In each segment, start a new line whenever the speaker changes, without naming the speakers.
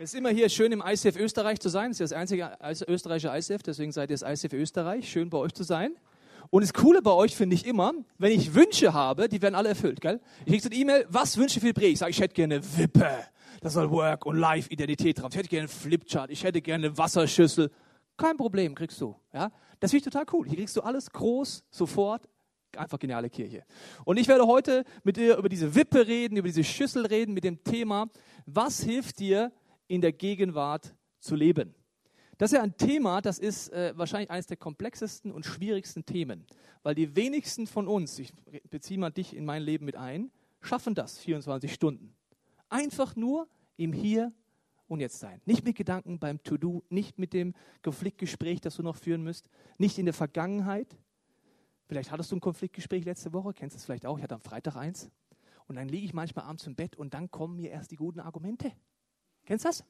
Es ist immer hier schön im ICF Österreich zu sein. Es ist das einzige österreichische ICF, deswegen seid ihr das ICF Österreich. Schön bei euch zu sein. Und das Coole bei euch finde ich immer, wenn ich Wünsche habe, die werden alle erfüllt, gell? Ich kriege so eine E-Mail, was wünsche für Predigt? Ich sage, ich hätte gerne Wippe. Da soll Work und Life-Identität drauf. Ich hätte gerne einen Flipchart. Ich hätte gerne eine Wasserschüssel. Kein Problem, kriegst du. Ja? Das finde ich total cool. Hier kriegst du alles groß, sofort. Einfach geniale Kirche. Und ich werde heute mit dir über diese Wippe reden, über diese Schüssel reden, mit dem Thema, was hilft dir, in der Gegenwart zu leben. Das ist ja ein Thema, das ist äh, wahrscheinlich eines der komplexesten und schwierigsten Themen, weil die wenigsten von uns, ich beziehe mal dich in mein Leben mit ein, schaffen das 24 Stunden. Einfach nur im Hier und Jetzt sein. Nicht mit Gedanken beim To-Do, nicht mit dem Konfliktgespräch, das du noch führen müsst, nicht in der Vergangenheit. Vielleicht hattest du ein Konfliktgespräch letzte Woche, kennst du es vielleicht auch, ich hatte am Freitag eins. Und dann liege ich manchmal abends im Bett und dann kommen mir erst die guten Argumente. Kennst du das?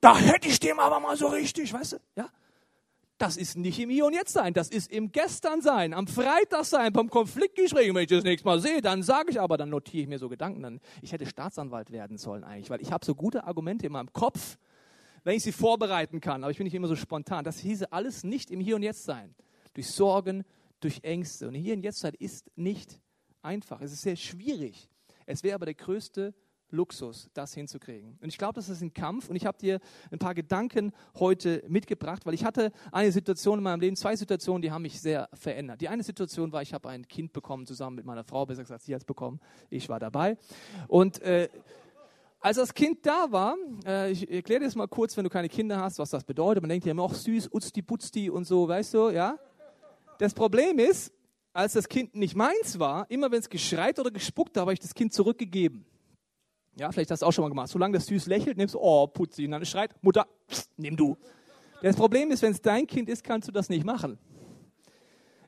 Da hätte ich dem aber mal so richtig, weißt du? Ja? Das ist nicht im Hier und Jetzt sein, das ist im Gestern sein, am Freitag sein, beim Konfliktgespräch. wenn ich das nächste Mal sehe, dann sage ich aber, dann notiere ich mir so Gedanken. Dann, ich hätte Staatsanwalt werden sollen eigentlich, weil ich habe so gute Argumente in meinem Kopf, wenn ich sie vorbereiten kann. Aber ich bin nicht immer so spontan. Das hieße alles nicht im Hier und Jetzt sein. Durch Sorgen, durch Ängste. Und Hier und Jetzt sein ist nicht einfach. Es ist sehr schwierig. Es wäre aber der größte Luxus, das hinzukriegen. Und ich glaube, das ist ein Kampf. Und ich habe dir ein paar Gedanken heute mitgebracht, weil ich hatte eine Situation in meinem Leben, zwei Situationen, die haben mich sehr verändert. Die eine Situation war, ich habe ein Kind bekommen zusammen mit meiner Frau, besser gesagt, sie hat es bekommen. Ich war dabei. Und äh, als das Kind da war, äh, ich erkläre dir das mal kurz, wenn du keine Kinder hast, was das bedeutet. Man denkt ja immer, auch süß, utzti, putzti und so, weißt du, ja. Das Problem ist, als das Kind nicht meins war, immer wenn es geschreit oder gespuckt hat, habe ich das Kind zurückgegeben. Ja, vielleicht hast du auch schon mal gemacht. Solange das süß lächelt, nimmst du, oh, putzi. Und dann schreit, Mutter, nimm du. Das Problem ist, wenn es dein Kind ist, kannst du das nicht machen.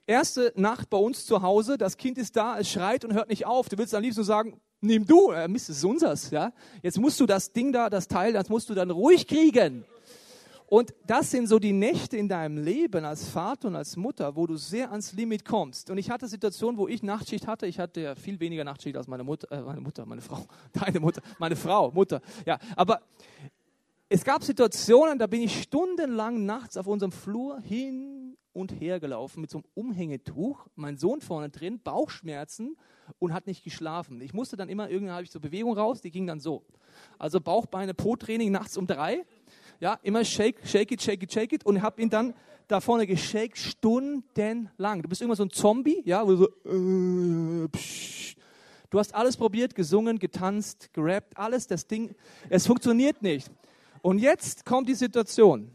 Erste Nacht bei uns zu Hause, das Kind ist da, es schreit und hört nicht auf. Du willst am liebsten sagen, nimm du, äh, Mist, es ist unseres. Ja? Jetzt musst du das Ding da, das Teil, das musst du dann ruhig kriegen. Und das sind so die Nächte in deinem Leben als Vater und als Mutter, wo du sehr ans Limit kommst. Und ich hatte Situationen, wo ich Nachtschicht hatte. Ich hatte ja viel weniger Nachtschicht als meine Mutter, äh, meine Mutter, meine Frau, deine Mutter, meine Frau, Mutter. Ja, aber es gab Situationen, da bin ich stundenlang nachts auf unserem Flur hin und her gelaufen mit so einem Umhängetuch. Mein Sohn vorne drin, Bauchschmerzen und hat nicht geschlafen. Ich musste dann immer, irgendwann habe ich so Bewegung raus, die ging dann so. Also Bauchbeine, Po-Training nachts um drei ja, immer shake, shake it, shake it, shake it und habe ihn dann da vorne geshakt stundenlang. Du bist immer so ein Zombie, ja, wo du so, äh, Du hast alles probiert, gesungen, getanzt, gerappt, alles, das Ding, es funktioniert nicht. Und jetzt kommt die Situation.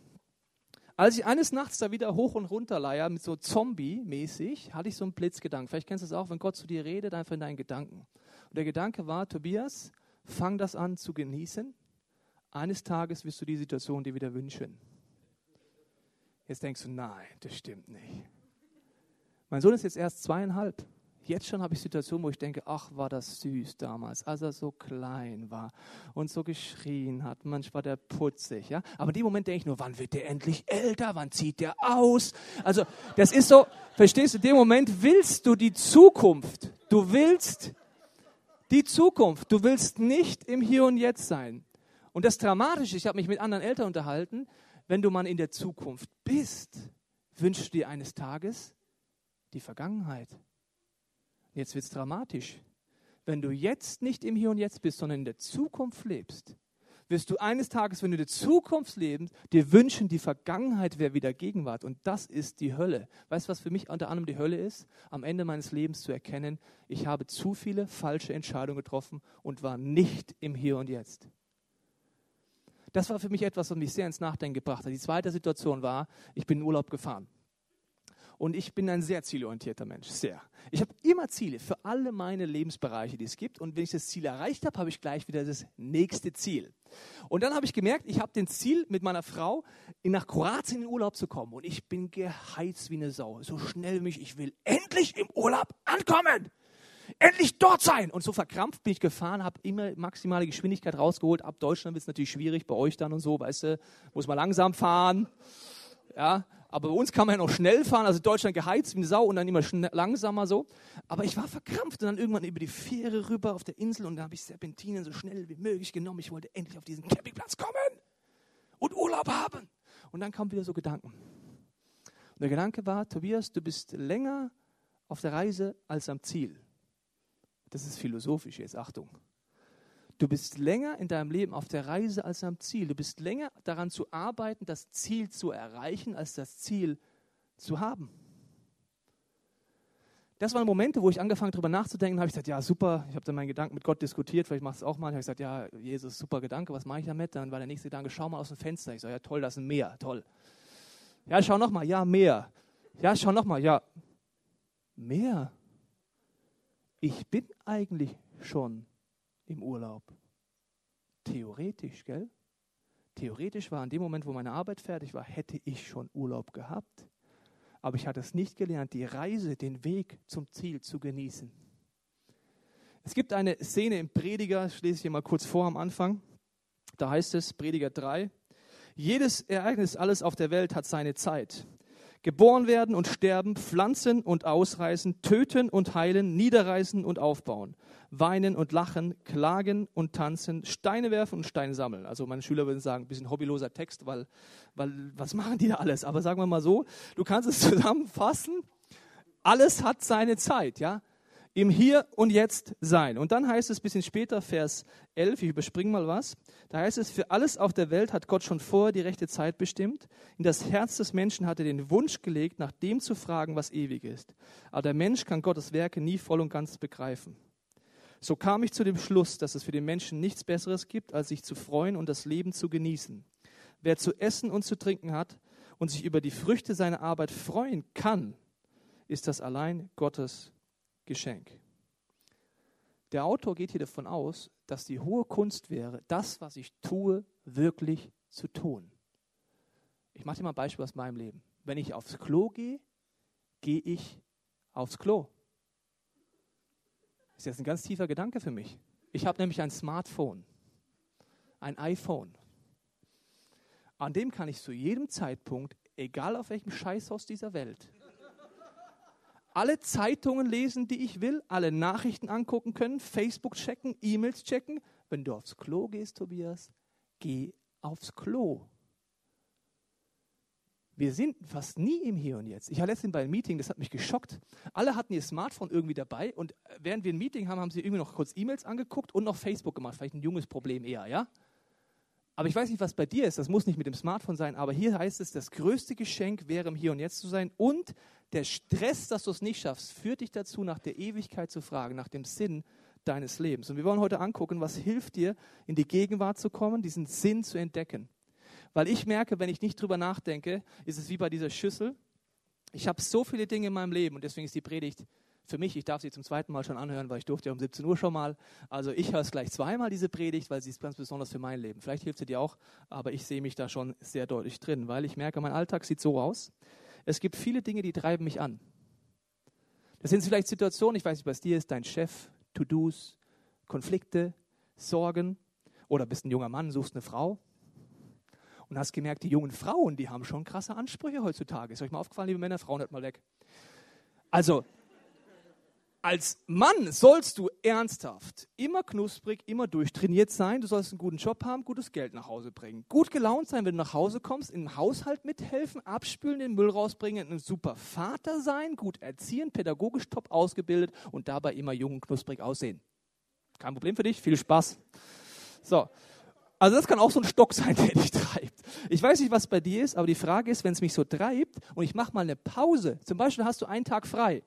Als ich eines Nachts da wieder hoch und runter leier, mit so Zombie-mäßig, hatte ich so einen Blitzgedanken. Vielleicht kennst du es auch, wenn Gott zu dir redet, einfach in deinen Gedanken. Und der Gedanke war, Tobias, fang das an zu genießen eines Tages wirst du die Situation dir wieder wünschen. Jetzt denkst du, nein, das stimmt nicht. Mein Sohn ist jetzt erst zweieinhalb. Jetzt schon habe ich Situationen, wo ich denke, ach, war das süß damals, als er so klein war und so geschrien hat. Manchmal war der putzig, ja. Aber in dem Moment denke ich nur, wann wird der endlich älter? Wann zieht der aus? Also, das ist so, verstehst du, in dem Moment willst du die Zukunft. Du willst die Zukunft. Du willst nicht im Hier und Jetzt sein. Und das Dramatische, ich habe mich mit anderen Eltern unterhalten, wenn du mal in der Zukunft bist, wünschst du dir eines Tages die Vergangenheit. Jetzt wird es dramatisch. Wenn du jetzt nicht im Hier und Jetzt bist, sondern in der Zukunft lebst, wirst du eines Tages, wenn du in der Zukunft lebst, dir wünschen, die Vergangenheit wäre wieder Gegenwart. Und das ist die Hölle. Weißt du, was für mich unter anderem die Hölle ist? Am Ende meines Lebens zu erkennen, ich habe zu viele falsche Entscheidungen getroffen und war nicht im Hier und Jetzt. Das war für mich etwas, was mich sehr ins Nachdenken gebracht hat. Die zweite Situation war, ich bin in Urlaub gefahren. Und ich bin ein sehr zielorientierter Mensch, sehr. Ich habe immer Ziele für alle meine Lebensbereiche, die es gibt. Und wenn ich das Ziel erreicht habe, habe ich gleich wieder das nächste Ziel. Und dann habe ich gemerkt, ich habe den Ziel mit meiner Frau, nach Kroatien in Urlaub zu kommen. Und ich bin geheizt wie eine Sau. So schnell mich, ich will endlich im Urlaub ankommen endlich dort sein. Und so verkrampft bin ich gefahren, habe immer maximale Geschwindigkeit rausgeholt. Ab Deutschland wird es natürlich schwierig, bei euch dann und so, weißt du, muss man langsam fahren. Ja, Aber bei uns kann man ja noch schnell fahren, also Deutschland geheizt wie eine Sau und dann immer langsamer so. Aber ich war verkrampft und dann irgendwann über die Fähre rüber auf der Insel und da habe ich Serpentinen so schnell wie möglich genommen. Ich wollte endlich auf diesen Campingplatz kommen und Urlaub haben. Und dann kamen wieder so Gedanken. Und der Gedanke war, Tobias, du bist länger auf der Reise als am Ziel. Das ist philosophisch jetzt, Achtung. Du bist länger in deinem Leben auf der Reise als am Ziel. Du bist länger daran zu arbeiten, das Ziel zu erreichen, als das Ziel zu haben. Das waren Momente, wo ich angefangen darüber nachzudenken habe. Ich gesagt, ja super, ich habe dann meinen Gedanken mit Gott diskutiert, vielleicht machst du es auch mal. Ich habe gesagt, ja Jesus, super Gedanke, was mache ich damit? Dann war der nächste Gedanke, schau mal aus dem Fenster. Ich sage, ja toll, das ist ein Meer, toll. Ja, schau nochmal, ja Meer. Ja, schau nochmal, ja Meer. Ich bin eigentlich schon im Urlaub. Theoretisch, gell? Theoretisch war in dem Moment, wo meine Arbeit fertig war, hätte ich schon Urlaub gehabt. Aber ich hatte es nicht gelernt, die Reise, den Weg zum Ziel zu genießen. Es gibt eine Szene im Prediger, ich lese ich hier mal kurz vor am Anfang. Da heißt es, Prediger 3, jedes Ereignis, alles auf der Welt hat seine Zeit. Geboren werden und sterben, pflanzen und ausreißen, töten und heilen, niederreißen und aufbauen, weinen und lachen, klagen und tanzen, Steine werfen und Steine sammeln. Also meine Schüler würden sagen, ein bisschen hobbyloser Text, weil, weil was machen die da alles? Aber sagen wir mal so, du kannst es zusammenfassen, alles hat seine Zeit, ja im Hier und Jetzt sein. Und dann heißt es ein bisschen später, Vers 11, ich überspringe mal was, da heißt es, für alles auf der Welt hat Gott schon vorher die rechte Zeit bestimmt. In das Herz des Menschen hat er den Wunsch gelegt, nach dem zu fragen, was ewig ist. Aber der Mensch kann Gottes Werke nie voll und ganz begreifen. So kam ich zu dem Schluss, dass es für den Menschen nichts Besseres gibt, als sich zu freuen und das Leben zu genießen. Wer zu essen und zu trinken hat und sich über die Früchte seiner Arbeit freuen kann, ist das allein Gottes Geschenk. Der Autor geht hier davon aus, dass die hohe Kunst wäre, das, was ich tue, wirklich zu tun. Ich mache dir mal ein Beispiel aus meinem Leben. Wenn ich aufs Klo gehe, gehe ich aufs Klo. Das ist jetzt ein ganz tiefer Gedanke für mich. Ich habe nämlich ein Smartphone, ein iPhone. An dem kann ich zu jedem Zeitpunkt, egal auf welchem Scheißhaus dieser Welt, alle Zeitungen lesen, die ich will, alle Nachrichten angucken können, Facebook checken, E-Mails checken. Wenn du aufs Klo gehst, Tobias, geh aufs Klo. Wir sind fast nie im Hier und Jetzt. Ich war letztens bei einem Meeting, das hat mich geschockt. Alle hatten ihr Smartphone irgendwie dabei und während wir ein Meeting haben, haben sie irgendwie noch kurz E-Mails angeguckt und noch Facebook gemacht. Vielleicht ein junges Problem eher, ja? Aber ich weiß nicht, was bei dir ist. Das muss nicht mit dem Smartphone sein. Aber hier heißt es, das größte Geschenk wäre, im Hier und Jetzt zu sein. Und der Stress, dass du es nicht schaffst, führt dich dazu, nach der Ewigkeit zu fragen, nach dem Sinn deines Lebens. Und wir wollen heute angucken, was hilft dir, in die Gegenwart zu kommen, diesen Sinn zu entdecken. Weil ich merke, wenn ich nicht drüber nachdenke, ist es wie bei dieser Schüssel. Ich habe so viele Dinge in meinem Leben und deswegen ist die Predigt für mich, ich darf sie zum zweiten Mal schon anhören, weil ich durfte ja um 17 Uhr schon mal. Also ich höre es gleich zweimal, diese Predigt, weil sie ist ganz besonders für mein Leben. Vielleicht hilft sie dir auch, aber ich sehe mich da schon sehr deutlich drin, weil ich merke, mein Alltag sieht so aus. Es gibt viele Dinge, die treiben mich an. Das sind vielleicht Situationen, ich weiß nicht, was dir ist, dein Chef, To-Dos, Konflikte, Sorgen oder bist ein junger Mann, suchst eine Frau und hast gemerkt, die jungen Frauen, die haben schon krasse Ansprüche heutzutage. Ist euch mal aufgefallen, liebe Männer, Frauen hört mal weg. Also, als Mann sollst du ernsthaft, immer knusprig, immer durchtrainiert sein. Du sollst einen guten Job haben, gutes Geld nach Hause bringen. Gut gelaunt sein, wenn du nach Hause kommst, im Haushalt mithelfen, abspülen, den Müll rausbringen, ein super Vater sein, gut erziehen, pädagogisch top ausgebildet und dabei immer jung und knusprig aussehen. Kein Problem für dich, viel Spaß. So. Also das kann auch so ein Stock sein, der dich treibt. Ich weiß nicht, was bei dir ist, aber die Frage ist, wenn es mich so treibt und ich mache mal eine Pause, zum Beispiel hast du einen Tag frei,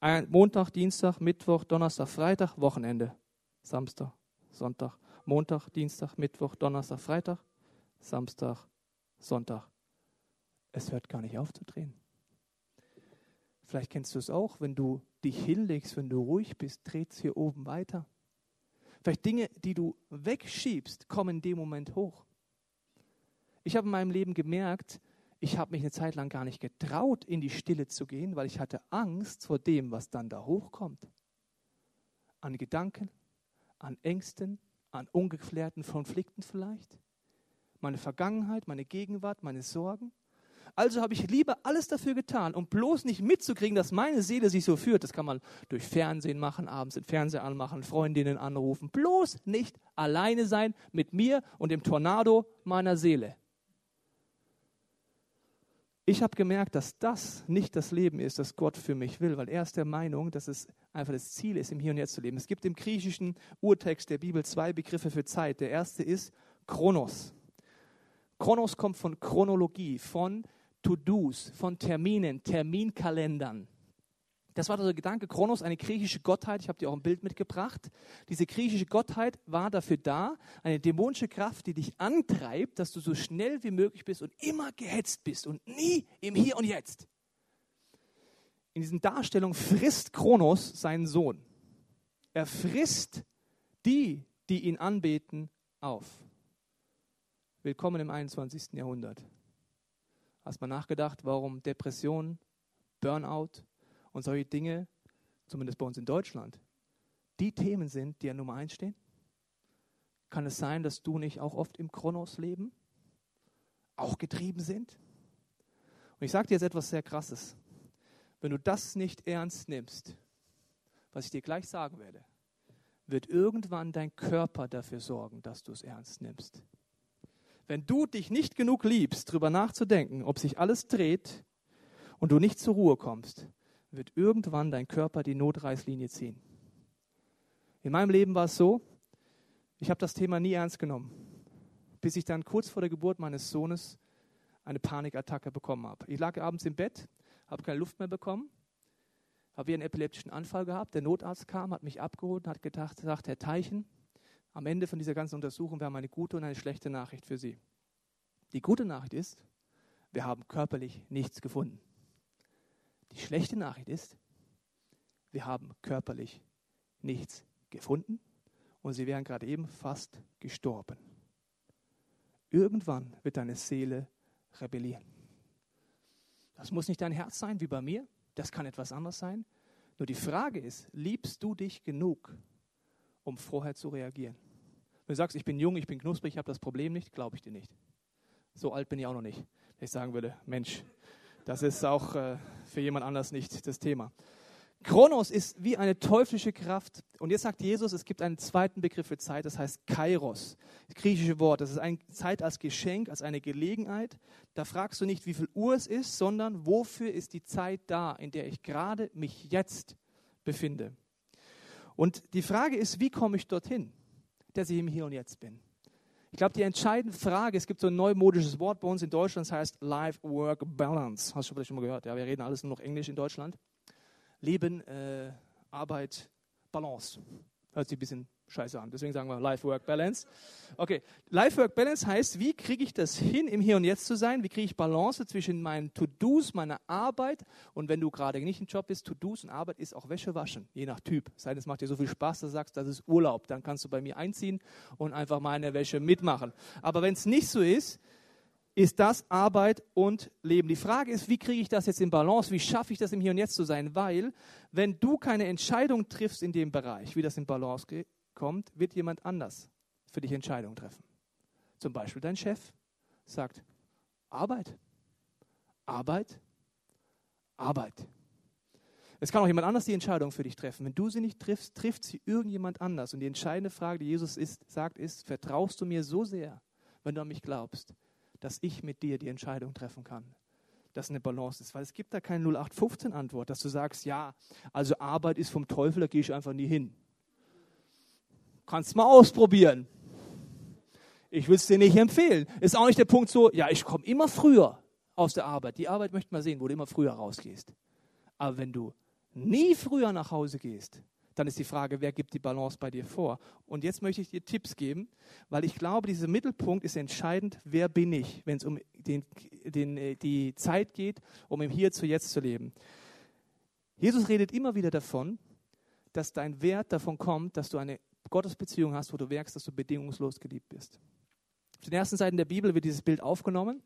Montag, Dienstag, Mittwoch, Donnerstag, Freitag, Wochenende. Samstag, Sonntag, Montag, Dienstag, Mittwoch, Donnerstag, Freitag, Samstag, Sonntag. Es hört gar nicht auf zu drehen. Vielleicht kennst du es auch, wenn du dich hinlegst, wenn du ruhig bist, dreht es hier oben weiter. Vielleicht Dinge, die du wegschiebst, kommen in dem Moment hoch. Ich habe in meinem Leben gemerkt, ich habe mich eine Zeit lang gar nicht getraut, in die Stille zu gehen, weil ich hatte Angst vor dem, was dann da hochkommt. An Gedanken, an Ängsten, an ungeklärten Konflikten vielleicht. Meine Vergangenheit, meine Gegenwart, meine Sorgen. Also habe ich lieber alles dafür getan, um bloß nicht mitzukriegen, dass meine Seele sich so führt. Das kann man durch Fernsehen machen, abends den Fernseher anmachen, Freundinnen anrufen. Bloß nicht alleine sein mit mir und dem Tornado meiner Seele. Ich habe gemerkt, dass das nicht das Leben ist, das Gott für mich will, weil er ist der Meinung, dass es einfach das Ziel ist, im Hier und Jetzt zu leben. Es gibt im griechischen Urtext der Bibel zwei Begriffe für Zeit. Der erste ist Chronos. Chronos kommt von Chronologie, von To-Dos, von Terminen, Terminkalendern. Das war der Gedanke. Kronos, eine griechische Gottheit. Ich habe dir auch ein Bild mitgebracht. Diese griechische Gottheit war dafür da, eine dämonische Kraft, die dich antreibt, dass du so schnell wie möglich bist und immer gehetzt bist und nie im Hier und Jetzt. In diesen Darstellungen frisst Kronos seinen Sohn. Er frisst die, die ihn anbeten, auf. Willkommen im 21. Jahrhundert. Hast mal nachgedacht, warum Depression, Burnout und solche Dinge, zumindest bei uns in Deutschland, die Themen sind, die an Nummer eins stehen? Kann es sein, dass du nicht auch oft im Kronos leben, auch getrieben sind? Und ich sage dir jetzt etwas sehr Krasses. Wenn du das nicht ernst nimmst, was ich dir gleich sagen werde, wird irgendwann dein Körper dafür sorgen, dass du es ernst nimmst. Wenn du dich nicht genug liebst, darüber nachzudenken, ob sich alles dreht und du nicht zur Ruhe kommst, wird irgendwann dein Körper die Notreißlinie ziehen. In meinem Leben war es so, ich habe das Thema nie ernst genommen, bis ich dann kurz vor der Geburt meines Sohnes eine Panikattacke bekommen habe. Ich lag abends im Bett, habe keine Luft mehr bekommen, habe einen epileptischen Anfall gehabt. Der Notarzt kam, hat mich abgeholt und hat gedacht, sagt Herr Teichen, am Ende von dieser ganzen Untersuchung, wir haben eine gute und eine schlechte Nachricht für Sie. Die gute Nachricht ist, wir haben körperlich nichts gefunden. Die schlechte Nachricht ist, wir haben körperlich nichts gefunden und Sie wären gerade eben fast gestorben. Irgendwann wird deine Seele rebellieren. Das muss nicht dein Herz sein wie bei mir, das kann etwas anderes sein. Nur die Frage ist, liebst du dich genug, um vorher zu reagieren? Wenn du sagst, ich bin jung, ich bin knusprig, ich habe das Problem nicht, glaube ich dir nicht. So alt bin ich auch noch nicht. Wenn ich sagen würde, Mensch, das ist auch äh, für jemand anders nicht das Thema. Kronos ist wie eine teuflische Kraft. Und jetzt sagt Jesus, es gibt einen zweiten Begriff für Zeit, das heißt Kairos. Das griechische Wort. Das ist eine Zeit als Geschenk, als eine Gelegenheit. Da fragst du nicht, wie viel Uhr es ist, sondern wofür ist die Zeit da, in der ich gerade mich jetzt befinde. Und die Frage ist, wie komme ich dorthin? dass ich im Hier und Jetzt bin. Ich glaube, die entscheidende Frage, es gibt so ein neumodisches Wort bei uns in Deutschland, das heißt Life-Work-Balance. Hast du vielleicht schon mal gehört? Ja, wir reden alles nur noch Englisch in Deutschland. Leben, äh, Arbeit, Balance. Hört sich ein bisschen scheiße an. Deswegen sagen wir Life-Work-Balance. Okay, Life-Work-Balance heißt, wie kriege ich das hin, im Hier und Jetzt zu sein? Wie kriege ich Balance zwischen meinen To-Dos, meiner Arbeit und wenn du gerade nicht im Job bist, To-Dos und Arbeit ist auch Wäsche waschen, je nach Typ. Sei denn, es macht dir so viel Spaß, dass du sagst, das ist Urlaub. Dann kannst du bei mir einziehen und einfach meine Wäsche mitmachen. Aber wenn es nicht so ist, ist das Arbeit und Leben. Die Frage ist, wie kriege ich das jetzt in Balance? Wie schaffe ich das im Hier und Jetzt zu sein? Weil, wenn du keine Entscheidung triffst in dem Bereich, wie das in Balance geht, kommt, wird jemand anders für dich Entscheidungen treffen. Zum Beispiel dein Chef sagt, Arbeit, Arbeit, Arbeit. Es kann auch jemand anders die Entscheidung für dich treffen. Wenn du sie nicht triffst, trifft sie irgendjemand anders. Und die entscheidende Frage, die Jesus ist, sagt, ist, vertraust du mir so sehr, wenn du an mich glaubst, dass ich mit dir die Entscheidung treffen kann? Dass eine Balance ist. Weil es gibt da keine 0815-Antwort, dass du sagst, ja, also Arbeit ist vom Teufel, da gehe ich einfach nie hin. Kannst mal ausprobieren. Ich will es dir nicht empfehlen. Ist auch nicht der Punkt so, ja, ich komme immer früher aus der Arbeit. Die Arbeit möchte man sehen, wo du immer früher rausgehst. Aber wenn du nie früher nach Hause gehst, dann ist die Frage, wer gibt die Balance bei dir vor? Und jetzt möchte ich dir Tipps geben, weil ich glaube, dieser Mittelpunkt ist entscheidend, wer bin ich, wenn es um den, den, äh, die Zeit geht, um im Hier zu Jetzt zu leben. Jesus redet immer wieder davon, dass dein Wert davon kommt, dass du eine Gottesbeziehung hast, wo du merkst, dass du bedingungslos geliebt bist. Auf den ersten Seiten der Bibel wird dieses Bild aufgenommen,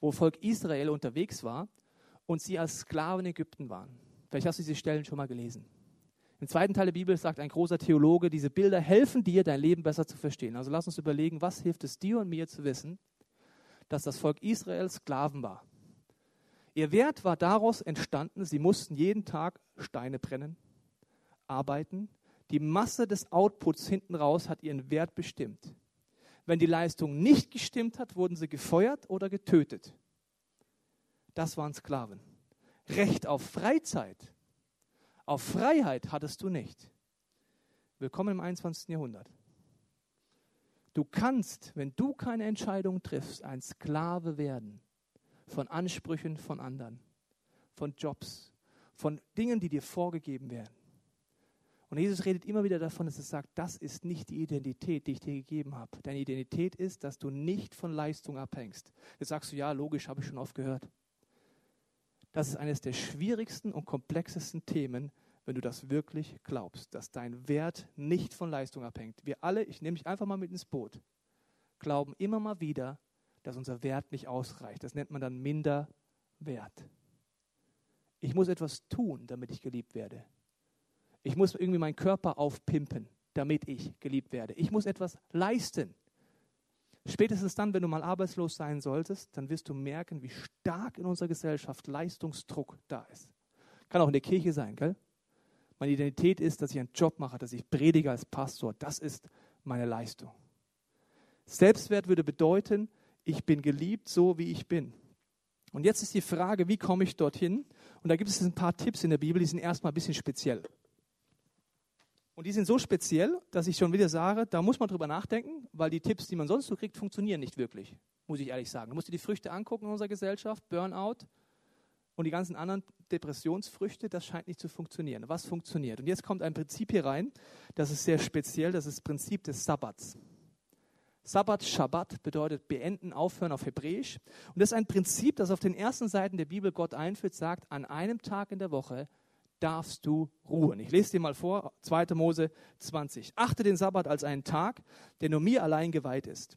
wo Volk Israel unterwegs war und sie als Sklaven in Ägypten waren. Vielleicht hast du diese Stellen schon mal gelesen. Im zweiten Teil der Bibel sagt ein großer Theologe, diese Bilder helfen dir, dein Leben besser zu verstehen. Also lass uns überlegen, was hilft es dir und mir zu wissen, dass das Volk Israel Sklaven war. Ihr Wert war daraus entstanden, sie mussten jeden Tag Steine brennen, arbeiten. Die Masse des Outputs hinten raus hat ihren Wert bestimmt. Wenn die Leistung nicht gestimmt hat, wurden sie gefeuert oder getötet. Das waren Sklaven. Recht auf Freizeit, auf Freiheit hattest du nicht. Willkommen im 21. Jahrhundert. Du kannst, wenn du keine Entscheidung triffst, ein Sklave werden von Ansprüchen von anderen, von Jobs, von Dingen, die dir vorgegeben werden. Und Jesus redet immer wieder davon, dass er sagt, das ist nicht die Identität, die ich dir gegeben habe. Deine Identität ist, dass du nicht von Leistung abhängst. Jetzt sagst du, ja, logisch, habe ich schon oft gehört. Das ist eines der schwierigsten und komplexesten Themen, wenn du das wirklich glaubst, dass dein Wert nicht von Leistung abhängt. Wir alle, ich nehme mich einfach mal mit ins Boot, glauben immer mal wieder, dass unser Wert nicht ausreicht. Das nennt man dann Minderwert. Ich muss etwas tun, damit ich geliebt werde. Ich muss irgendwie meinen Körper aufpimpen, damit ich geliebt werde. Ich muss etwas leisten. Spätestens dann, wenn du mal arbeitslos sein solltest, dann wirst du merken, wie stark in unserer Gesellschaft Leistungsdruck da ist. Kann auch in der Kirche sein, gell? Meine Identität ist, dass ich einen Job mache, dass ich predige als Pastor. Das ist meine Leistung. Selbstwert würde bedeuten, ich bin geliebt, so wie ich bin. Und jetzt ist die Frage, wie komme ich dorthin? Und da gibt es ein paar Tipps in der Bibel, die sind erstmal ein bisschen speziell. Und die sind so speziell, dass ich schon wieder sage, da muss man drüber nachdenken, weil die Tipps, die man sonst so kriegt, funktionieren nicht wirklich, muss ich ehrlich sagen. Du musst dir die Früchte angucken in unserer Gesellschaft, Burnout und die ganzen anderen Depressionsfrüchte, das scheint nicht zu funktionieren. Was funktioniert? Und jetzt kommt ein Prinzip hier rein, das ist sehr speziell, das ist das Prinzip des Sabbats. Sabbat, Shabbat bedeutet beenden, aufhören auf Hebräisch. Und das ist ein Prinzip, das auf den ersten Seiten der Bibel Gott einführt, sagt, an einem Tag in der Woche darfst du ruhen. Ich lese dir mal vor, 2. Mose 20. Achte den Sabbat als einen Tag, der nur mir allein geweiht ist.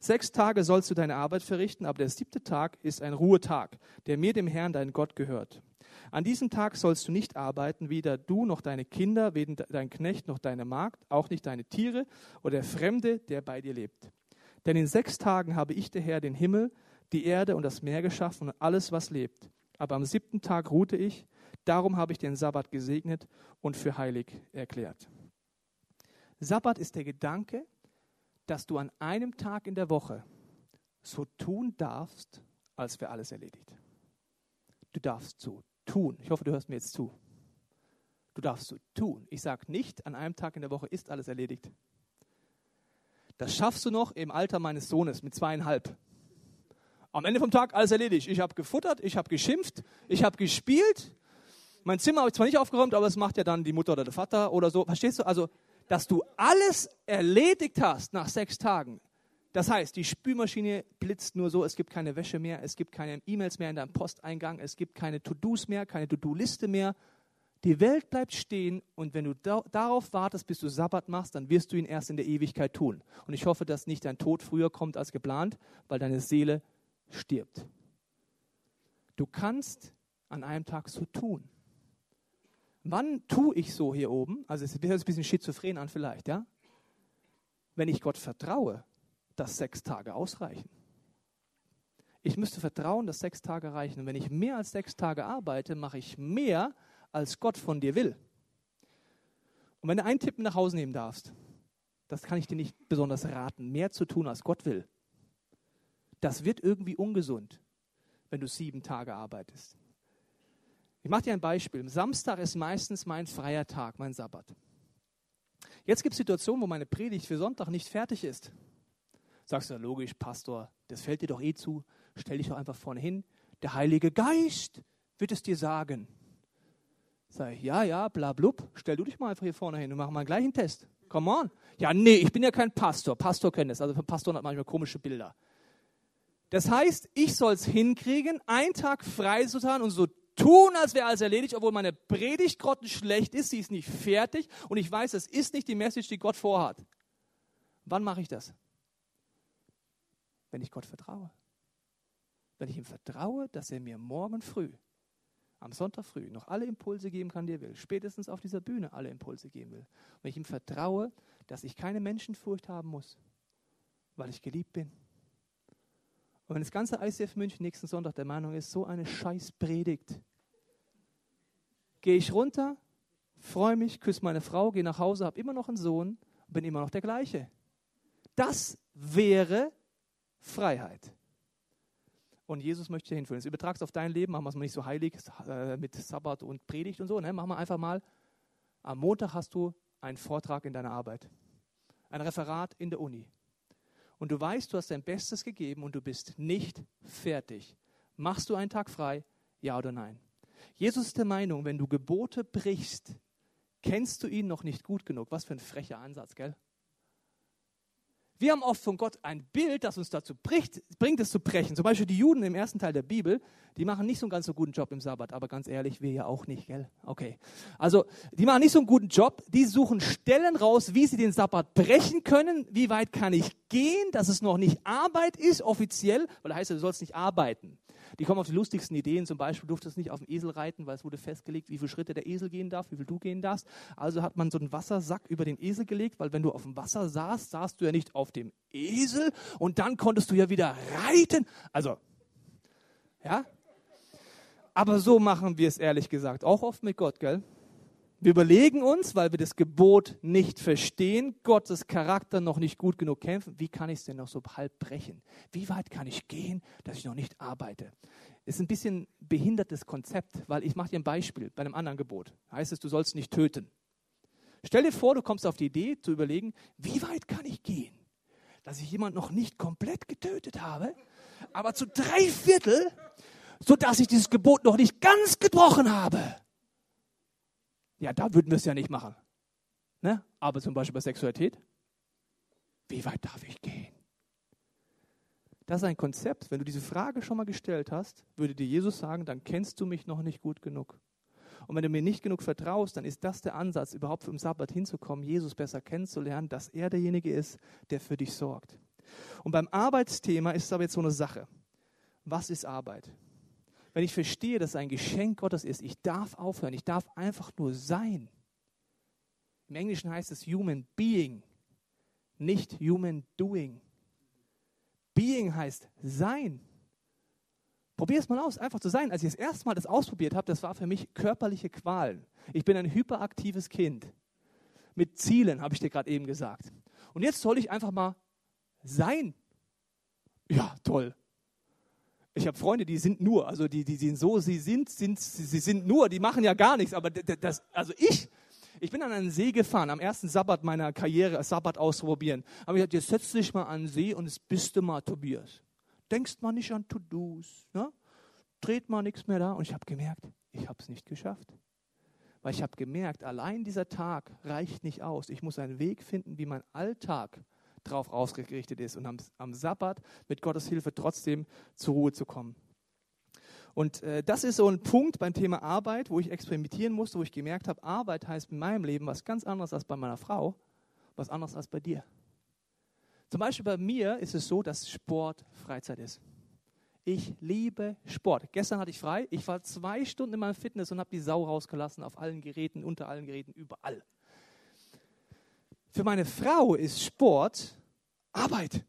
Sechs Tage sollst du deine Arbeit verrichten, aber der siebte Tag ist ein Ruhetag, der mir, dem Herrn, dein Gott, gehört. An diesem Tag sollst du nicht arbeiten, weder du noch deine Kinder, weder dein Knecht noch deine Magd, auch nicht deine Tiere oder der Fremde, der bei dir lebt. Denn in sechs Tagen habe ich, der Herr, den Himmel, die Erde und das Meer geschaffen und alles, was lebt. Aber am siebten Tag ruhte ich, Darum habe ich den Sabbat gesegnet und für heilig erklärt. Sabbat ist der Gedanke, dass du an einem Tag in der Woche so tun darfst, als wäre alles erledigt. Du darfst so tun. Ich hoffe, du hörst mir jetzt zu. Du darfst so tun. Ich sage nicht, an einem Tag in der Woche ist alles erledigt. Das schaffst du noch im Alter meines Sohnes mit zweieinhalb. Am Ende vom Tag alles erledigt. Ich habe gefuttert, ich habe geschimpft, ich habe gespielt, mein Zimmer habe ich zwar nicht aufgeräumt, aber es macht ja dann die Mutter oder der Vater oder so. Verstehst du? Also, dass du alles erledigt hast nach sechs Tagen. Das heißt, die Spülmaschine blitzt nur so, es gibt keine Wäsche mehr, es gibt keine E-Mails mehr in deinem Posteingang, es gibt keine To-Dos mehr, keine To-Do-Liste mehr. Die Welt bleibt stehen und wenn du da, darauf wartest, bis du Sabbat machst, dann wirst du ihn erst in der Ewigkeit tun. Und ich hoffe, dass nicht dein Tod früher kommt als geplant, weil deine Seele stirbt. Du kannst an einem Tag so tun. Wann tue ich so hier oben? Also es hört ein bisschen schizophren an vielleicht, ja? Wenn ich Gott vertraue, dass sechs Tage ausreichen. Ich müsste vertrauen, dass sechs Tage reichen. Und wenn ich mehr als sechs Tage arbeite, mache ich mehr, als Gott von dir will. Und wenn du einen Tipp nach Hause nehmen darfst, das kann ich dir nicht besonders raten, mehr zu tun, als Gott will. Das wird irgendwie ungesund, wenn du sieben Tage arbeitest. Ich mache dir ein Beispiel. Samstag ist meistens mein freier Tag, mein Sabbat. Jetzt gibt es Situationen, wo meine Predigt für Sonntag nicht fertig ist. Sagst du, logisch, Pastor, das fällt dir doch eh zu. Stell dich doch einfach vorne hin. Der Heilige Geist wird es dir sagen. Sag ich, ja, ja, bla blub. Stell du dich mal einfach hier vorne hin und mach mal einen gleichen Test. Come on. Ja, nee, ich bin ja kein Pastor. Pastor kennt es. Also für Pastoren hat manchmal komische Bilder. Das heißt, ich soll es hinkriegen, einen Tag frei zu sein und so tun, als wäre alles erledigt, obwohl meine Predigt schlecht ist, sie ist nicht fertig und ich weiß, es ist nicht die Message, die Gott vorhat. Wann mache ich das? Wenn ich Gott vertraue. Wenn ich ihm vertraue, dass er mir morgen früh, am Sonntag früh, noch alle Impulse geben kann, die er will, spätestens auf dieser Bühne alle Impulse geben will. Wenn ich ihm vertraue, dass ich keine Menschenfurcht haben muss, weil ich geliebt bin Und wenn das ganze ICF München nächsten Sonntag der Meinung ist, so eine Scheißpredigt, gehe ich runter, freue mich, küsse meine Frau, gehe nach Hause, habe immer noch einen Sohn und bin immer noch der gleiche. Das wäre Freiheit. Und Jesus möchte dir hinführen. Jetzt übertragst auf dein Leben, machen wir es mal nicht so heilig äh, mit Sabbat und Predigt und so. Ne? Machen wir einfach mal, am Montag hast du einen Vortrag in deiner Arbeit, ein Referat in der Uni. Und du weißt, du hast dein Bestes gegeben und du bist nicht fertig. Machst du einen Tag frei? Ja oder nein? Jesus ist der Meinung, wenn du Gebote brichst, kennst du ihn noch nicht gut genug. Was für ein frecher Ansatz, gell? Wir haben oft von Gott ein Bild, das uns dazu bricht, bringt, es zu brechen. Zum Beispiel die Juden im ersten Teil der Bibel, die machen nicht so einen ganz so guten Job im Sabbat, aber ganz ehrlich, wir ja auch nicht, gell? Okay. Also, die machen nicht so einen guten Job, die suchen Stellen raus, wie sie den Sabbat brechen können. Wie weit kann ich gehen, dass es noch nicht Arbeit ist, offiziell, weil da heißt ja, du sollst nicht arbeiten. Die kommen auf die lustigsten Ideen. Zum Beispiel durftest du nicht auf dem Esel reiten, weil es wurde festgelegt, wie viele Schritte der Esel gehen darf, wie viel du gehen darfst. Also hat man so einen Wassersack über den Esel gelegt, weil wenn du auf dem Wasser saßt, saßt du ja nicht auf dem Esel und dann konntest du ja wieder reiten. Also, ja. Aber so machen wir es ehrlich gesagt auch oft mit Gott, gell? Wir überlegen uns, weil wir das Gebot nicht verstehen, Gottes Charakter noch nicht gut genug kämpfen, wie kann ich es denn noch so halb brechen? Wie weit kann ich gehen, dass ich noch nicht arbeite? Das ist ein bisschen behindertes Konzept, weil ich mache dir ein Beispiel bei einem anderen Gebot. Heißt es, du sollst nicht töten. Stell dir vor, du kommst auf die Idee zu überlegen, wie weit kann ich gehen, dass ich jemand noch nicht komplett getötet habe, aber zu drei Viertel, sodass ich dieses Gebot noch nicht ganz gebrochen habe. Ja, da würden wir es ja nicht machen. Ne? Aber zum Beispiel bei Sexualität, wie weit darf ich gehen? Das ist ein Konzept. Wenn du diese Frage schon mal gestellt hast, würde dir Jesus sagen, dann kennst du mich noch nicht gut genug. Und wenn du mir nicht genug vertraust, dann ist das der Ansatz, überhaupt im Sabbat hinzukommen, Jesus besser kennenzulernen, dass er derjenige ist, der für dich sorgt. Und beim Arbeitsthema ist es aber jetzt so eine Sache. Was ist Arbeit? Wenn ich verstehe, dass es ein Geschenk Gottes ist, ich darf aufhören, ich darf einfach nur sein. Im Englischen heißt es Human Being, nicht Human Doing. Being heißt sein. Probier es mal aus, einfach zu sein. Als ich das erste Mal das ausprobiert habe, das war für mich körperliche Qualen. Ich bin ein hyperaktives Kind. Mit Zielen, habe ich dir gerade eben gesagt. Und jetzt soll ich einfach mal sein. Ja, toll. Ich habe Freunde, die sind nur, also die, die sind so, sie sind, sind, sie sind nur, die machen ja gar nichts. Aber das, also ich, ich bin an einen See gefahren, am ersten Sabbat meiner Karriere, Sabbat auszuprobieren. Aber ich gesagt, jetzt setz dich mal an den See und es bist du mal Tobias. Denkst mal nicht an To-Dos, ne? dreht mal nichts mehr da. Und ich habe gemerkt, ich habe es nicht geschafft. Weil ich habe gemerkt, allein dieser Tag reicht nicht aus. Ich muss einen Weg finden, wie mein Alltag drauf ausgerichtet ist und am, am Sabbat mit Gottes Hilfe trotzdem zur Ruhe zu kommen. Und äh, das ist so ein Punkt beim Thema Arbeit, wo ich experimentieren musste, wo ich gemerkt habe, Arbeit heißt in meinem Leben was ganz anderes als bei meiner Frau, was anderes als bei dir. Zum Beispiel bei mir ist es so, dass Sport Freizeit ist. Ich liebe Sport. Gestern hatte ich frei. Ich war zwei Stunden in meinem Fitness und habe die Sau rausgelassen auf allen Geräten, unter allen Geräten, überall. Für meine Frau ist Sport Arbeit.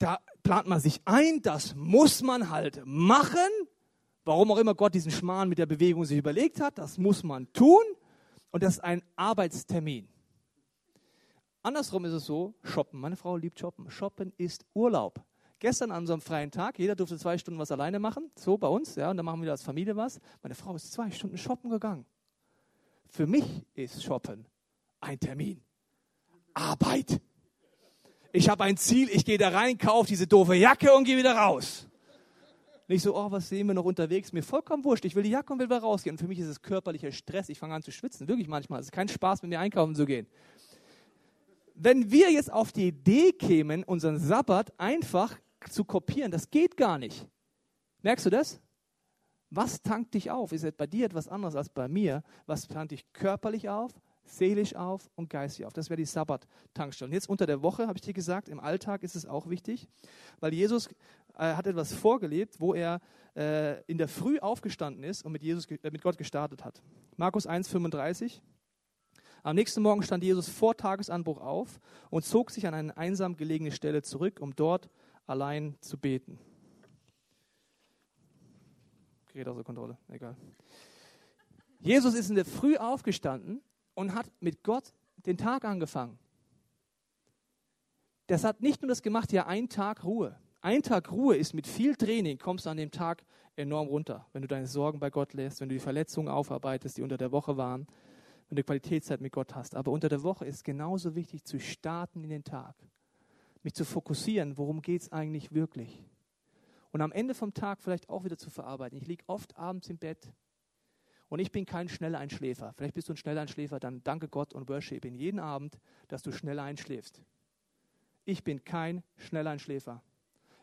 Da plant man sich ein, das muss man halt machen. Warum auch immer Gott diesen Schmarrn mit der Bewegung sich überlegt hat, das muss man tun. Und das ist ein Arbeitstermin. Andersrum ist es so, shoppen. Meine Frau liebt shoppen. Shoppen ist Urlaub. Gestern an einem freien Tag, jeder durfte zwei Stunden was alleine machen, so bei uns, ja, und dann machen wir als Familie was. Meine Frau ist zwei Stunden shoppen gegangen. Für mich ist Shoppen ein Termin. Arbeit. Ich habe ein Ziel, ich gehe da rein, kaufe diese doofe Jacke und gehe wieder raus. Nicht so, oh, was sehen wir noch unterwegs? Mir vollkommen wurscht. Ich will die Jacke und will wieder rausgehen. Und für mich ist es körperlicher Stress. Ich fange an zu schwitzen. Wirklich manchmal. Es ist kein Spaß, mit mir einkaufen zu gehen. Wenn wir jetzt auf die Idee kämen, unseren Sabbat einfach zu kopieren, das geht gar nicht. Merkst du das? Was tankt dich auf? Ist bei dir etwas anderes als bei mir? Was tankt dich körperlich auf? Seelisch auf und geistig auf. Das wäre die Sabbat-Tankstelle. Und jetzt unter der Woche, habe ich dir gesagt, im Alltag ist es auch wichtig, weil Jesus äh, hat etwas vorgelebt, wo er äh, in der Früh aufgestanden ist und mit, Jesus, äh, mit Gott gestartet hat. Markus 1,35. Am nächsten Morgen stand Jesus vor Tagesanbruch auf und zog sich an eine einsam gelegene Stelle zurück, um dort allein zu beten. Gerät außer Kontrolle, egal. Jesus ist in der Früh aufgestanden und hat mit Gott den Tag angefangen. Das hat nicht nur das gemacht, ja, ein Tag Ruhe. Ein Tag Ruhe ist mit viel Training, kommst du an dem Tag enorm runter. Wenn du deine Sorgen bei Gott lässt, wenn du die Verletzungen aufarbeitest, die unter der Woche waren, wenn du Qualitätszeit mit Gott hast. Aber unter der Woche ist genauso wichtig zu starten in den Tag. Mich zu fokussieren, worum geht es eigentlich wirklich. Und am Ende vom Tag vielleicht auch wieder zu verarbeiten. Ich liege oft abends im Bett und ich bin kein schneller Einschläfer. Vielleicht bist du ein schneller Einschläfer, dann danke Gott und worship ihn jeden Abend, dass du schneller einschläfst. Ich bin kein schneller Einschläfer.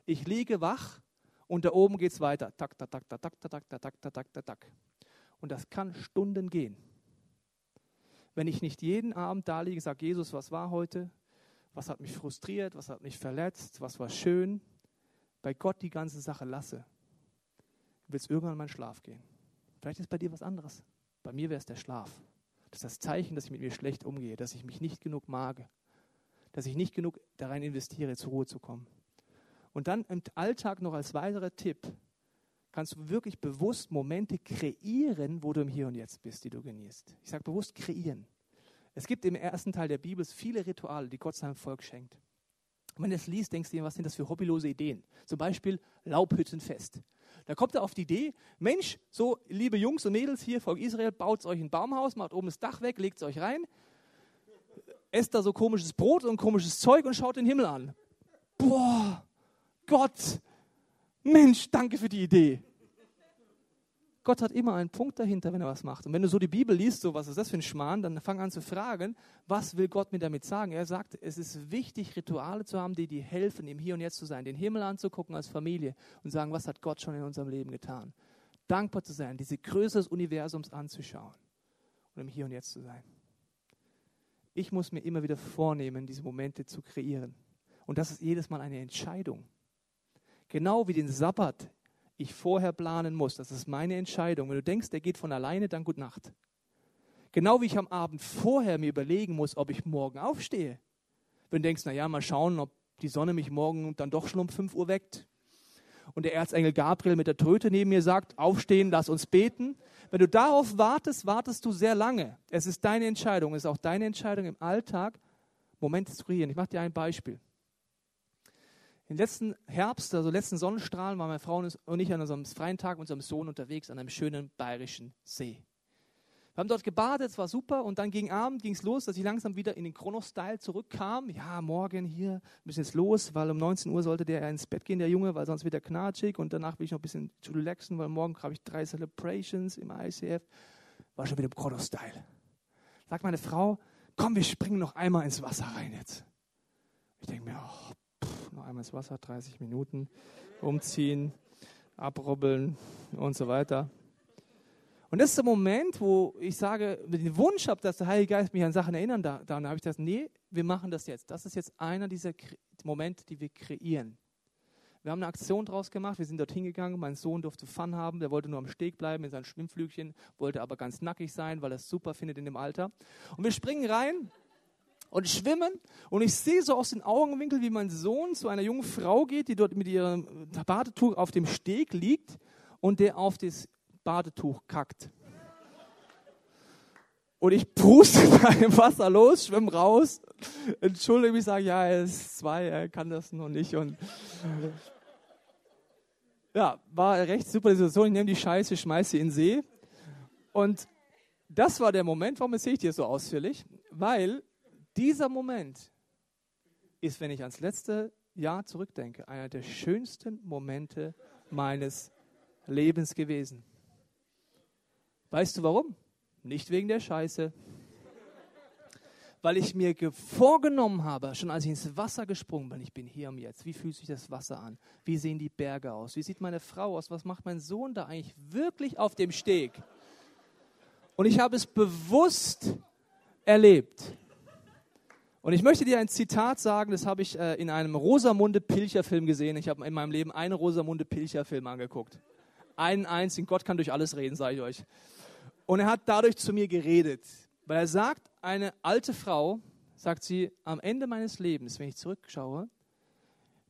Ich liege wach und da oben geht es weiter. Tak, tak, tak, tak, tak, tak, tak, tak, tak, tak, tak. Und das kann Stunden gehen. Wenn ich nicht jeden Abend da liege, sage Jesus, was war heute? Was hat mich frustriert? Was hat mich verletzt? Was war schön? Bei Gott die ganze Sache lasse, wird es irgendwann in meinen Schlaf gehen. Vielleicht ist bei dir was anderes. Bei mir wäre es der Schlaf. Das ist das Zeichen, dass ich mit mir schlecht umgehe, dass ich mich nicht genug mag, dass ich nicht genug da rein investiere, zur Ruhe zu kommen. Und dann im Alltag noch als weiterer Tipp, kannst du wirklich bewusst Momente kreieren, wo du im Hier und Jetzt bist, die du genießt. Ich sage bewusst kreieren. Es gibt im ersten Teil der Bibel viele Rituale, die Gott seinem Volk schenkt. Und wenn du es liest, denkst du dir, was sind das für hobbylose Ideen? Zum Beispiel Laubhüttenfest. Da kommt er auf die Idee, Mensch, so liebe Jungs und Mädels hier, Volk Israel, baut euch ein Baumhaus, macht oben das Dach weg, legt euch rein, esst da so komisches Brot und komisches Zeug und schaut den Himmel an. Boah, Gott, Mensch, danke für die Idee. Gott hat immer einen Punkt dahinter, wenn er was macht. Und wenn du so die Bibel liest, so was ist das für ein Schmarrn, dann fang an zu fragen, was will Gott mir damit sagen? Er sagt, es ist wichtig, Rituale zu haben, die dir helfen, im Hier und Jetzt zu sein, den Himmel anzugucken als Familie und sagen, was hat Gott schon in unserem Leben getan? Dankbar zu sein, diese Größe des Universums anzuschauen und im Hier und Jetzt zu sein. Ich muss mir immer wieder vornehmen, diese Momente zu kreieren. Und das ist jedes Mal eine Entscheidung. Genau wie den Sabbat ich vorher planen muss. Das ist meine Entscheidung. Wenn du denkst, der geht von alleine, dann gut Nacht. Genau wie ich am Abend vorher mir überlegen muss, ob ich morgen aufstehe. Wenn du denkst, naja, mal schauen, ob die Sonne mich morgen dann doch schon um 5 Uhr weckt. Und der Erzengel Gabriel mit der Tröte neben mir sagt, aufstehen, lass uns beten. Wenn du darauf wartest, wartest du sehr lange. Es ist deine Entscheidung. Es ist auch deine Entscheidung im Alltag, Momente zu kreieren. Ich mache dir ein Beispiel. Den letzten Herbst, also letzten Sonnenstrahlen, waren meine Frau und ich an unserem freien Tag mit unserem Sohn unterwegs an einem schönen bayerischen See. Wir haben dort gebadet, es war super und dann gegen Abend ging es los, dass ich langsam wieder in den Chrono-Style zurückkam. Ja, morgen hier müssen jetzt los, weil um 19 Uhr sollte der ins Bett gehen, der Junge, weil sonst wird er knatschig und danach will ich noch ein bisschen zu relaxen, weil morgen habe ich drei Celebrations im ICF. War schon wieder im Chrono-Style. Sagt meine Frau, komm, wir springen noch einmal ins Wasser rein jetzt. Ich denke mir, oh, noch einmal ins Wasser, 30 Minuten, umziehen, abrubbeln und so weiter. Und das ist der Moment, wo ich sage, den Wunsch habe, dass der Heilige Geist mich an Sachen erinnern darf. Dann habe ich das, nee, wir machen das jetzt. Das ist jetzt einer dieser Momente, die wir kreieren. Wir haben eine Aktion draus gemacht, wir sind dort hingegangen, mein Sohn durfte Fun haben, der wollte nur am Steg bleiben in seinem Schwimmflügchen, wollte aber ganz nackig sein, weil er es super findet in dem Alter. Und wir springen rein und schwimmen. Und ich sehe so aus den Augenwinkeln, wie mein Sohn zu einer jungen Frau geht, die dort mit ihrem Badetuch auf dem Steg liegt und der auf das Badetuch kackt. Und ich puste da im Wasser los, schwimme raus, entschuldige mich, sage, ja, er ist zwei, er kann das noch nicht. Und ja, war recht super Situation. Ich nehme die Scheiße, schmeiße sie in den See. Und das war der Moment, warum erzähle ich dir so ausführlich? Weil dieser Moment ist, wenn ich ans letzte Jahr zurückdenke, einer der schönsten Momente meines Lebens gewesen. Weißt du warum? Nicht wegen der Scheiße. Weil ich mir vorgenommen habe, schon als ich ins Wasser gesprungen bin, ich bin hier und jetzt. Wie fühlt sich das Wasser an? Wie sehen die Berge aus? Wie sieht meine Frau aus? Was macht mein Sohn da eigentlich wirklich auf dem Steg? Und ich habe es bewusst erlebt. Und ich möchte dir ein Zitat sagen, das habe ich äh, in einem Rosamunde Pilcher-Film gesehen. Ich habe in meinem Leben einen Rosamunde Pilcher-Film angeguckt. Einen einzigen. Gott kann durch alles reden, sage ich euch. Und er hat dadurch zu mir geredet. Weil er sagt, eine alte Frau, sagt sie, am Ende meines Lebens, wenn ich zurückschaue,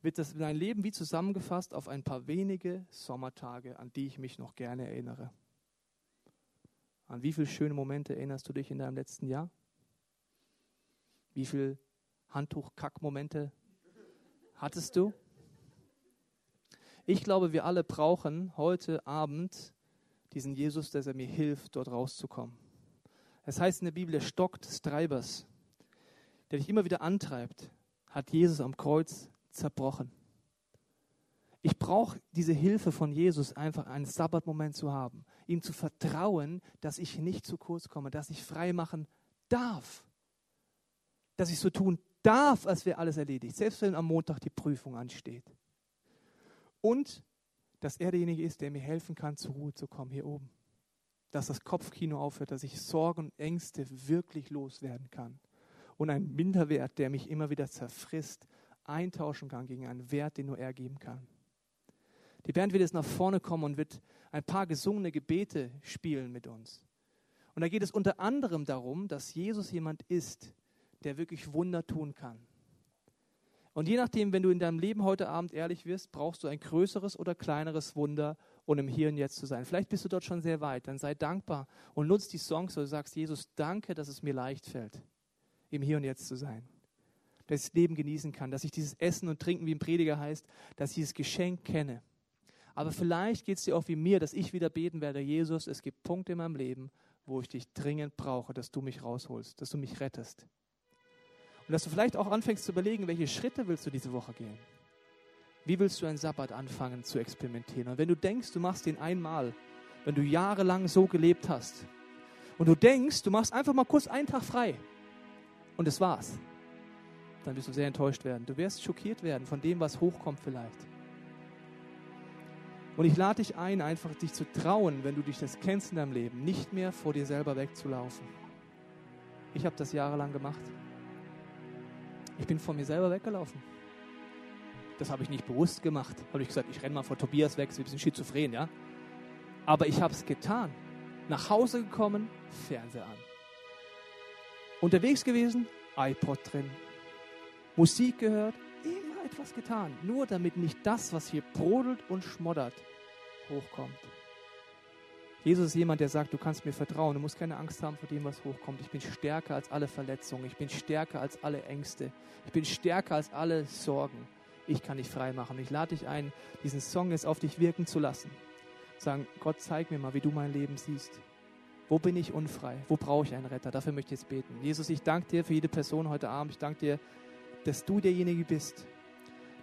wird das dein Leben wie zusammengefasst auf ein paar wenige Sommertage, an die ich mich noch gerne erinnere. An wie viele schöne Momente erinnerst du dich in deinem letzten Jahr? Wie viele Handtuch-Kack-Momente hattest du? Ich glaube, wir alle brauchen heute Abend diesen Jesus, dass er mir hilft, dort rauszukommen. Es heißt in der Bibel, der Stock des Treibers, der dich immer wieder antreibt, hat Jesus am Kreuz zerbrochen. Ich brauche diese Hilfe von Jesus, einfach einen Sabbatmoment zu haben, ihm zu vertrauen, dass ich nicht zu kurz komme, dass ich frei machen darf, dass ich so tun darf, als wäre alles erledigt, selbst wenn am Montag die Prüfung ansteht. Und dass er derjenige ist, der mir helfen kann, zur Ruhe zu kommen hier oben. Dass das Kopfkino aufhört, dass ich Sorgen und Ängste wirklich loswerden kann. Und ein Minderwert, der mich immer wieder zerfrisst, eintauschen kann gegen einen Wert, den nur er geben kann. Die Band wird jetzt nach vorne kommen und wird ein paar gesungene Gebete spielen mit uns. Und da geht es unter anderem darum, dass Jesus jemand ist, der wirklich Wunder tun kann. Und je nachdem, wenn du in deinem Leben heute Abend ehrlich wirst, brauchst du ein größeres oder kleineres Wunder, um im Hier und Jetzt zu sein. Vielleicht bist du dort schon sehr weit, dann sei dankbar und nutz die Songs, wo du sagst, Jesus, danke, dass es mir leicht fällt, im Hier und Jetzt zu sein dass ich das Leben genießen kann, dass ich dieses Essen und Trinken, wie im Prediger heißt, dass ich dieses Geschenk kenne. Aber vielleicht geht es dir auch wie mir, dass ich wieder beten werde, Jesus, es gibt Punkte in meinem Leben, wo ich dich dringend brauche, dass du mich rausholst, dass du mich rettest. Und dass du vielleicht auch anfängst zu überlegen, welche Schritte willst du diese Woche gehen? Wie willst du einen Sabbat anfangen zu experimentieren? Und wenn du denkst, du machst den einmal, wenn du jahrelang so gelebt hast, und du denkst, du machst einfach mal kurz einen Tag frei, und es war's, dann wirst du sehr enttäuscht werden. Du wirst schockiert werden von dem, was hochkommt vielleicht. Und ich lade dich ein, einfach dich zu trauen, wenn du dich das kennst in deinem Leben, nicht mehr vor dir selber wegzulaufen. Ich habe das jahrelang gemacht. Ich bin vor mir selber weggelaufen. Das habe ich nicht bewusst gemacht. Habe ich gesagt, ich renne mal vor Tobias weg, ist ein bisschen schizophren, ja? Aber ich habe es getan. Nach Hause gekommen, Fernseher an. Unterwegs gewesen, iPod drin, Musik gehört, immer etwas getan, nur damit nicht das, was hier brodelt und schmoddert, hochkommt. Jesus ist jemand, der sagt, du kannst mir vertrauen, du musst keine Angst haben vor dem, was hochkommt. Ich bin stärker als alle Verletzungen, ich bin stärker als alle Ängste, ich bin stärker als alle Sorgen. Ich kann dich frei machen. Ich lade dich ein, diesen Song jetzt auf dich wirken zu lassen. Sagen, Gott, zeig mir mal, wie du mein Leben siehst. Wo bin ich unfrei? Wo brauche ich einen Retter? Dafür möchte ich jetzt beten. Jesus, ich danke dir für jede Person heute Abend. Ich danke dir, dass du derjenige bist,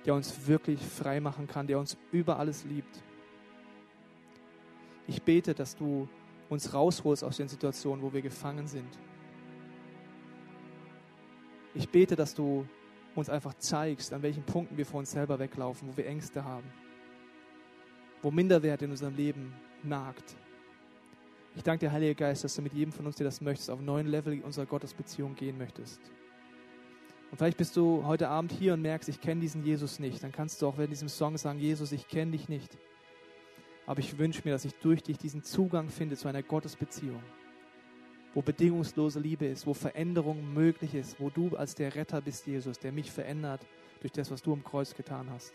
der uns wirklich frei machen kann, der uns über alles liebt. Ich bete, dass du uns rausholst aus den Situationen, wo wir gefangen sind. Ich bete, dass du uns einfach zeigst, an welchen Punkten wir vor uns selber weglaufen, wo wir Ängste haben, wo Minderwert in unserem Leben nagt. Ich danke dir, Heiliger Geist, dass du mit jedem von uns, der das möchtest, auf einen neuen Level unserer Gottesbeziehung gehen möchtest. Und vielleicht bist du heute Abend hier und merkst, ich kenne diesen Jesus nicht. Dann kannst du auch in diesem Song sagen, Jesus, ich kenne dich nicht. Aber ich wünsche mir, dass ich durch dich diesen Zugang finde zu einer Gottesbeziehung, wo bedingungslose Liebe ist, wo Veränderung möglich ist, wo du als der Retter bist, Jesus, der mich verändert durch das, was du am Kreuz getan hast.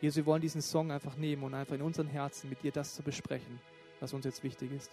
Jesus, wir wollen diesen Song einfach nehmen und einfach in unseren Herzen mit dir das zu besprechen, was uns jetzt wichtig ist.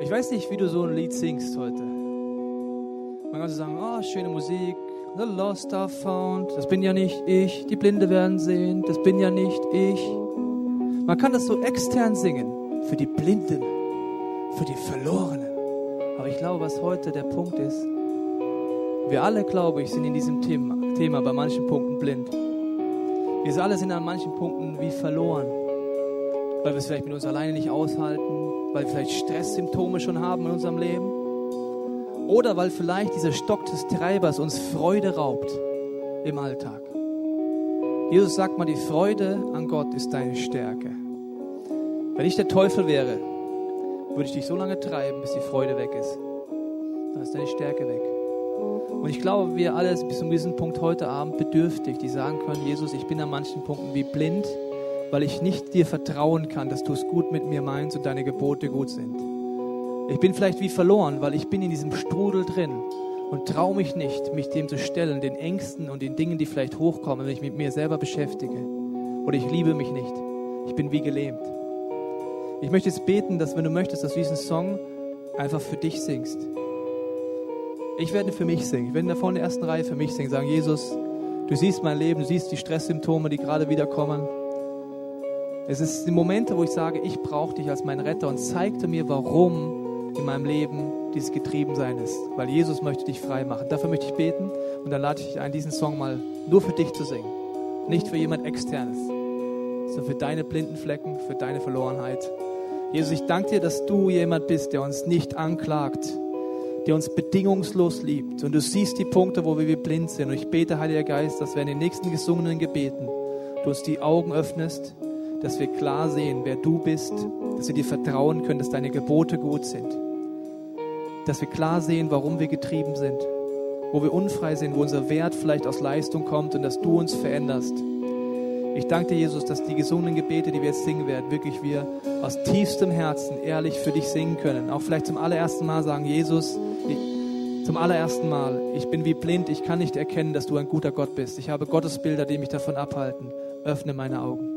Ich weiß nicht, wie du so ein Lied singst heute. Man kann so sagen, oh, schöne Musik, The Lost are Found, das bin ja nicht ich, die Blinde werden sehen, das bin ja nicht ich. Man kann das so extern singen, für die Blinden, für die Verlorenen. Aber ich glaube, was heute der Punkt ist, wir alle, glaube ich, sind in diesem Thema, Thema bei manchen Punkten blind. Wir alle sind an manchen Punkten wie verloren, weil wir es vielleicht mit uns alleine nicht aushalten, weil wir vielleicht Stresssymptome schon haben in unserem Leben oder weil vielleicht dieser Stock des Treibers uns Freude raubt im Alltag. Jesus sagt mal, die Freude an Gott ist deine Stärke. Wenn ich der Teufel wäre, würde ich dich so lange treiben, bis die Freude weg ist. Dann ist deine Stärke weg. Und ich glaube, wir alle sind bis zu diesem Punkt heute Abend bedürftig, die sagen können, Jesus, ich bin an manchen Punkten wie blind, weil ich nicht dir vertrauen kann, dass du es gut mit mir meinst und deine Gebote gut sind. Ich bin vielleicht wie verloren, weil ich bin in diesem Strudel drin und traue mich nicht, mich dem zu stellen, den Ängsten und den Dingen, die vielleicht hochkommen, wenn ich mit mir selber beschäftige. Oder ich liebe mich nicht. Ich bin wie gelähmt. Ich möchte jetzt beten, dass wenn du möchtest, dass du diesen Song einfach für dich singst. Ich werde für mich singen. Ich werde da vorne in der ersten Reihe für mich singen. Sagen, Jesus, du siehst mein Leben, du siehst die Stresssymptome, die gerade wieder kommen. Es ist die Momente, wo ich sage, ich brauche dich als mein Retter und zeig dir mir, warum in meinem Leben dieses Getriebensein ist. Weil Jesus möchte dich frei machen. Dafür möchte ich beten und dann lade ich dich ein, diesen Song mal nur für dich zu singen. Nicht für jemand externes, sondern für deine blinden Flecken, für deine Verlorenheit. Jesus, ich danke dir, dass du jemand bist, der uns nicht anklagt, der uns bedingungslos liebt. Und du siehst die Punkte, wo wir blind sind. Und ich bete, Heiliger Geist, dass wir in den nächsten gesungenen Gebeten du uns die Augen öffnest, dass wir klar sehen, wer du bist, dass wir dir vertrauen können, dass deine Gebote gut sind. Dass wir klar sehen, warum wir getrieben sind, wo wir unfrei sind, wo unser Wert vielleicht aus Leistung kommt und dass du uns veränderst. Ich danke dir, Jesus, dass die gesungenen Gebete, die wir jetzt singen werden, wirklich wir aus tiefstem Herzen ehrlich für dich singen können. Auch vielleicht zum allerersten Mal sagen, Jesus, ich, Zum allerersten Mal. Ich bin wie blind, ich kann nicht erkennen, dass du ein guter Gott bist. Ich habe Gottesbilder, die mich davon abhalten. Öffne meine Augen.